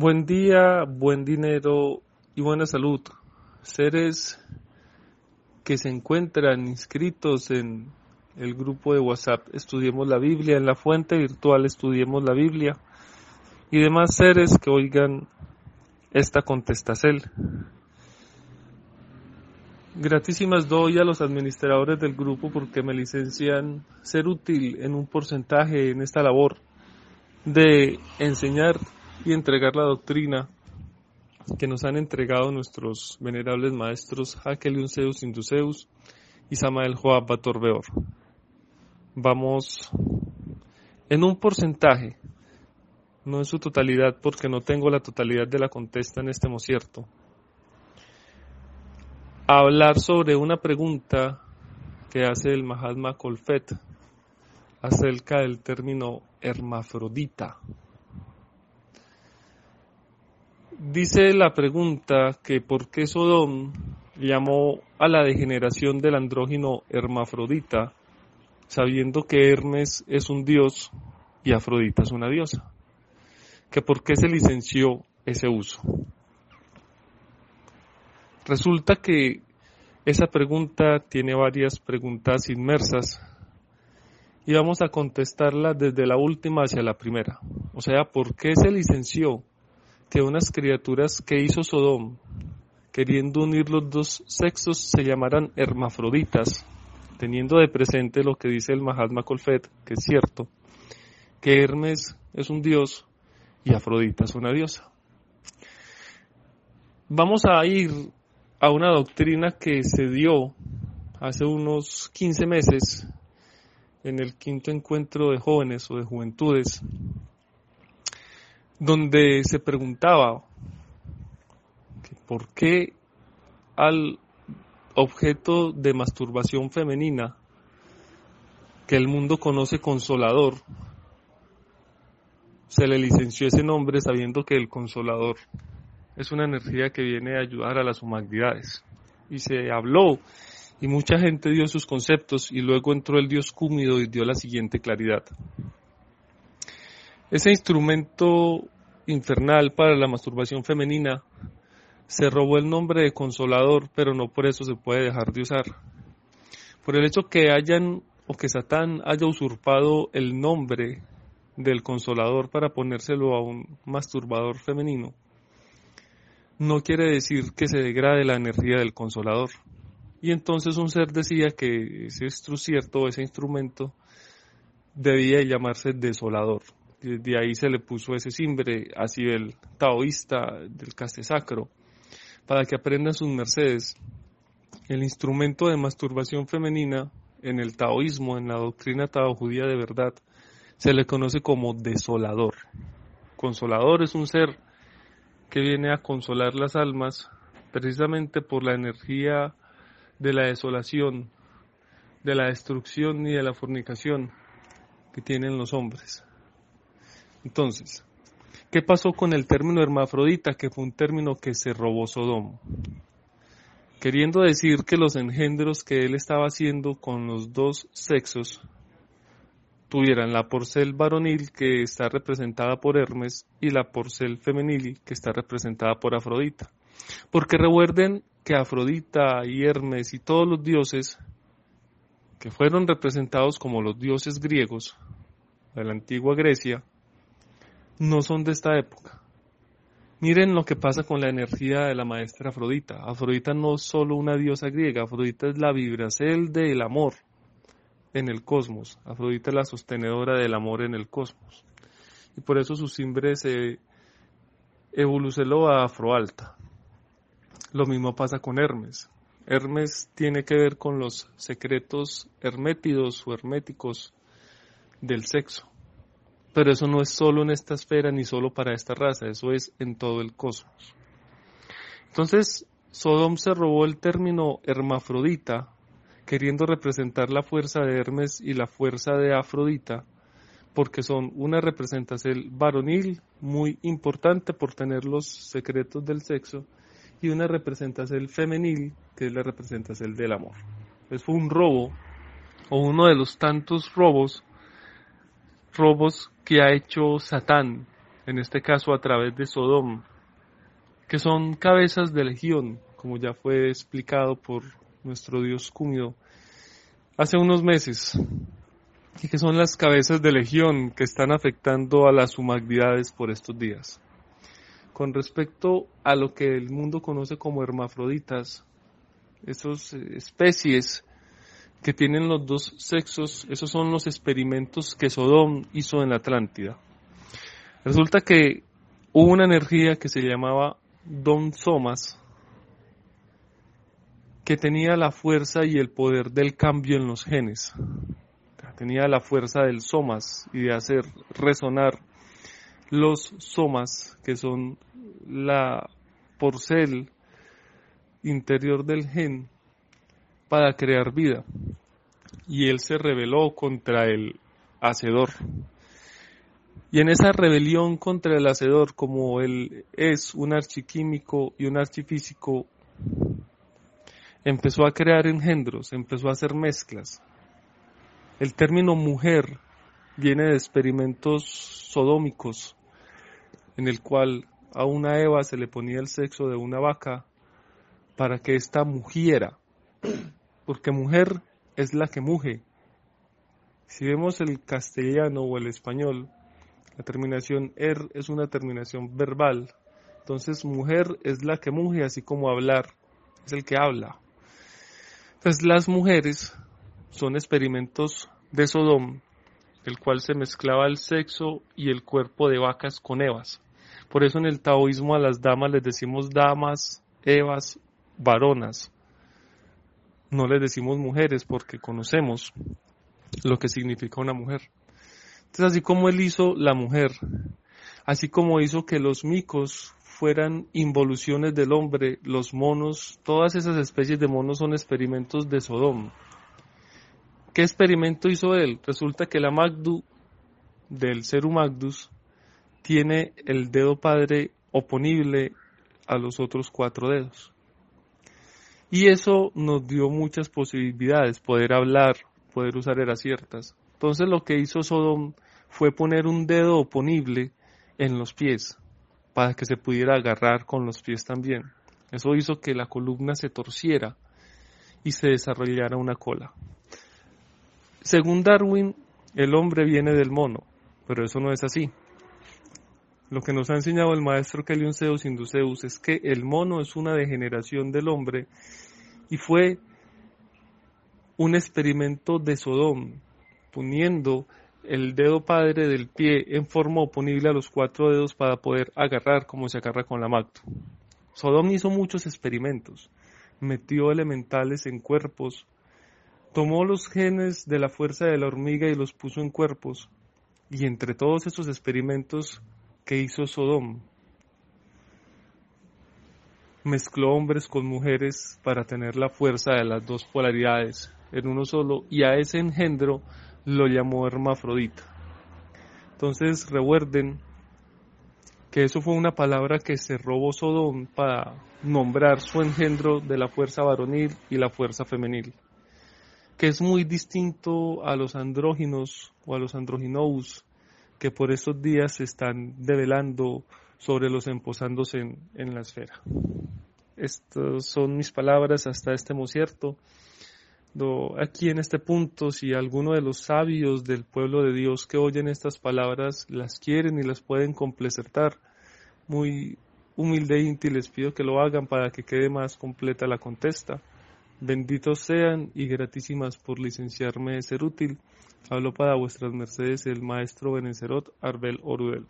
Buen día, buen dinero y buena salud. Seres que se encuentran inscritos en el grupo de WhatsApp Estudiemos la Biblia, en la fuente virtual Estudiemos la Biblia y demás seres que oigan esta contestacel. Gratísimas doy a los administradores del grupo porque me licencian ser útil en un porcentaje en esta labor de enseñar y entregar la doctrina que nos han entregado nuestros venerables maestros Hakeliun Zeus Induceus y Samael Joab Batorbeor. Vamos en un porcentaje, no en su totalidad, porque no tengo la totalidad de la contesta en este mosierto, a hablar sobre una pregunta que hace el Mahatma Kolfet acerca del término hermafrodita. Dice la pregunta que por qué Sodom llamó a la degeneración del andrógino hermafrodita, sabiendo que Hermes es un dios y Afrodita es una diosa. Que por qué se licenció ese uso. Resulta que esa pregunta tiene varias preguntas inmersas y vamos a contestarla desde la última hacia la primera. O sea, ¿por qué se licenció que unas criaturas que hizo Sodom, queriendo unir los dos sexos, se llamaran hermafroditas, teniendo de presente lo que dice el Mahatma Kolfet, que es cierto, que Hermes es un dios y Afrodita es una diosa. Vamos a ir a una doctrina que se dio hace unos 15 meses en el quinto encuentro de jóvenes o de juventudes donde se preguntaba por qué al objeto de masturbación femenina que el mundo conoce consolador, se le licenció ese nombre sabiendo que el consolador es una energía que viene a ayudar a las humanidades. Y se habló y mucha gente dio sus conceptos y luego entró el dios Cúmido y dio la siguiente claridad. Ese instrumento infernal para la masturbación femenina se robó el nombre de consolador, pero no por eso se puede dejar de usar. Por el hecho que hayan o que Satán haya usurpado el nombre del consolador para ponérselo a un masturbador femenino, no quiere decir que se degrade la energía del consolador. Y entonces un ser decía que ese cierto, ese instrumento debía llamarse desolador. De ahí se le puso ese simbre así del taoísta, del caste sacro, para que aprendan sus mercedes. El instrumento de masturbación femenina en el taoísmo, en la doctrina tao judía de verdad, se le conoce como desolador. Consolador es un ser que viene a consolar las almas precisamente por la energía de la desolación, de la destrucción y de la fornicación que tienen los hombres. Entonces, ¿qué pasó con el término hermafrodita, que fue un término que se robó Sodom? Queriendo decir que los engendros que él estaba haciendo con los dos sexos tuvieran la porcel varonil que está representada por Hermes y la porcel femenil que está representada por Afrodita. Porque recuerden que Afrodita y Hermes y todos los dioses que fueron representados como los dioses griegos de la antigua Grecia, no son de esta época. Miren lo que pasa con la energía de la maestra Afrodita. Afrodita no es solo una diosa griega, Afrodita es la vibracel del amor en el cosmos. Afrodita es la sostenedora del amor en el cosmos. Y por eso su simbre se evolucionó a Afroalta. Lo mismo pasa con Hermes. Hermes tiene que ver con los secretos hermétidos o herméticos del sexo. Pero eso no es solo en esta esfera ni solo para esta raza, eso es en todo el cosmos. Entonces, Sodom se robó el término hermafrodita, queriendo representar la fuerza de Hermes y la fuerza de Afrodita, porque son una representación varonil muy importante por tener los secretos del sexo y una representación femenil que es la representación del amor. Es un robo o uno de los tantos robos robos que ha hecho Satán en este caso a través de Sodom, que son cabezas de legión, como ya fue explicado por nuestro Dios Cúmido hace unos meses, y que son las cabezas de legión que están afectando a las humanidades por estos días. Con respecto a lo que el mundo conoce como hermafroditas, esas especies que tienen los dos sexos, esos son los experimentos que Sodom hizo en la Atlántida. Resulta que hubo una energía que se llamaba Don Somas, que tenía la fuerza y el poder del cambio en los genes. Tenía la fuerza del somas y de hacer resonar los somas, que son la porcel interior del gen, para crear vida. Y él se rebeló contra el hacedor. Y en esa rebelión contra el hacedor, como él es un archiquímico y un archifísico, empezó a crear engendros, empezó a hacer mezclas. El término mujer viene de experimentos sodómicos, en el cual a una Eva se le ponía el sexo de una vaca para que ésta mugiera, porque mujer es la que muge. Si vemos el castellano o el español, la terminación er es una terminación verbal. Entonces mujer es la que muge, así como hablar es el que habla. Entonces las mujeres son experimentos de Sodom, el cual se mezclaba el sexo y el cuerpo de vacas con evas. Por eso en el taoísmo a las damas les decimos damas, evas, varonas. No les decimos mujeres porque conocemos lo que significa una mujer. Entonces así como él hizo la mujer, así como hizo que los micos fueran involuciones del hombre, los monos, todas esas especies de monos son experimentos de Sodom. ¿Qué experimento hizo él? Resulta que la Magdu del Seru Magdus tiene el dedo padre oponible a los otros cuatro dedos. Y eso nos dio muchas posibilidades, poder hablar, poder usar eras ciertas. Entonces lo que hizo Sodom fue poner un dedo oponible en los pies para que se pudiera agarrar con los pies también. Eso hizo que la columna se torciera y se desarrollara una cola. Según Darwin, el hombre viene del mono, pero eso no es así. Lo que nos ha enseñado el maestro Zeus Induceus es que el mono es una degeneración del hombre y fue un experimento de Sodom, poniendo el dedo padre del pie en forma oponible a los cuatro dedos para poder agarrar como se agarra con la macto. Sodom hizo muchos experimentos, metió elementales en cuerpos, tomó los genes de la fuerza de la hormiga y los puso en cuerpos, y entre todos esos experimentos que hizo Sodom, mezcló hombres con mujeres para tener la fuerza de las dos polaridades en uno solo, y a ese engendro lo llamó hermafrodita. Entonces recuerden que eso fue una palabra que se robó Sodom para nombrar su engendro de la fuerza varonil y la fuerza femenil, que es muy distinto a los andróginos o a los androginous que por estos días se están develando sobre los emposándose en, en la esfera. Estas son mis palabras hasta este cierto aquí en este punto, si alguno de los sabios del pueblo de Dios que oyen estas palabras las quieren y las pueden completar, muy humildemente les pido que lo hagan para que quede más completa la contesta. Benditos sean y gratísimas por licenciarme de ser útil. Hablo para vuestras mercedes el maestro Benecerot Arbel Orudel.